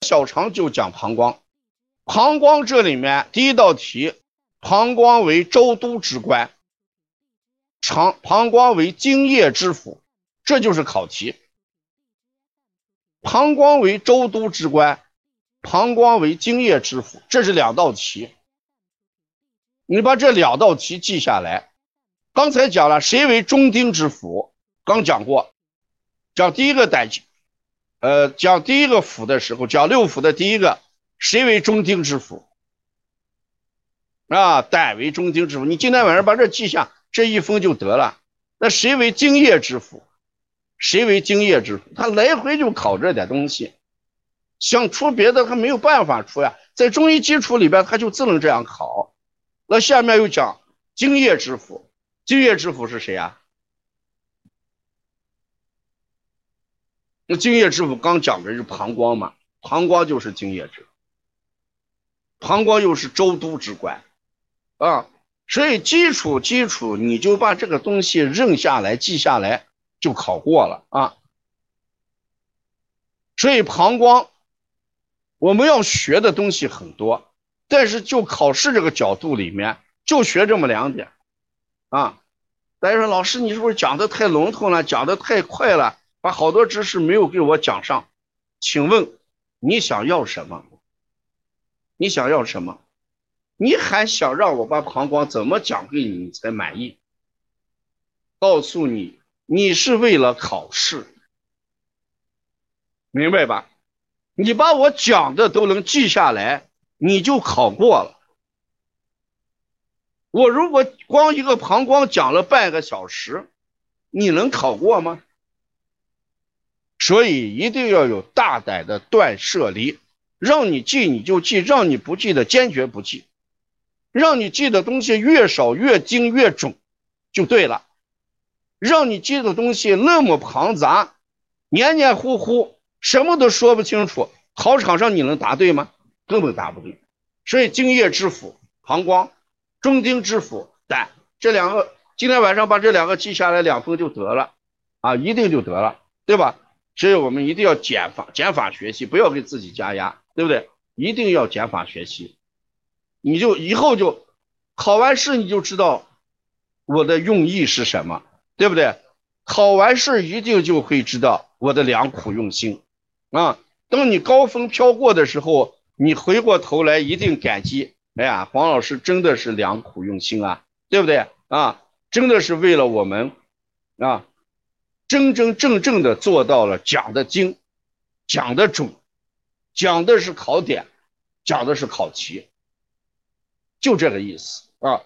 小肠就讲膀胱，膀胱这里面第一道题，膀胱为周都之官，肠膀胱为津液之府，这就是考题。膀胱为周都之官，膀胱为津液之府，这是两道题。你把这两道题记下来。刚才讲了谁为中丁之府，刚讲过。讲第一个胆经，呃，讲第一个府的时候，讲六府的第一个，谁为中丁之府？啊，胆为中丁之府。你今天晚上把这记下，这一封就得了。那谁为精液之府？谁为精液之府？他来回就考这点东西，想出别的他没有办法出呀。在中医基础里边，他就只能这样考。那下面又讲精液之府，精液之府是谁呀？那精液之府刚讲的是膀胱嘛，膀胱就是精液之，膀胱又是周都之官，啊，所以基础基础你就把这个东西认下来记下来就考过了啊。所以膀胱我们要学的东西很多，但是就考试这个角度里面就学这么两点，啊，大家说老师你是不是讲的太笼统了，讲的太快了？把好多知识没有给我讲上，请问你想要什么？你想要什么？你还想让我把膀胱怎么讲给你才满意？告诉你，你是为了考试，明白吧？你把我讲的都能记下来，你就考过了。我如果光一个膀胱讲了半个小时，你能考过吗？所以一定要有大胆的断舍离，让你记你就记，让你不记的坚决不记，让你记的东西越少越精越准，就对了。让你记的东西那么庞杂，黏黏糊糊，什么都说不清楚，考场上你能答对吗？根本答不对。所以精液之府膀胱，中丁之府胆，这两个今天晚上把这两个记下来，两分就得了，啊，一定就得了，对吧？所以我们一定要减法减法学习，不要给自己加压，对不对？一定要减法学习，你就以后就考完试你就知道我的用意是什么，对不对？考完试一定就会知道我的良苦用心啊！等你高峰飘过的时候，你回过头来一定感激，哎呀，黄老师真的是良苦用心啊，对不对啊？真的是为了我们啊！真真正正的做到了讲的精，讲的准，讲的是考点，讲的是考题，就这个意思啊。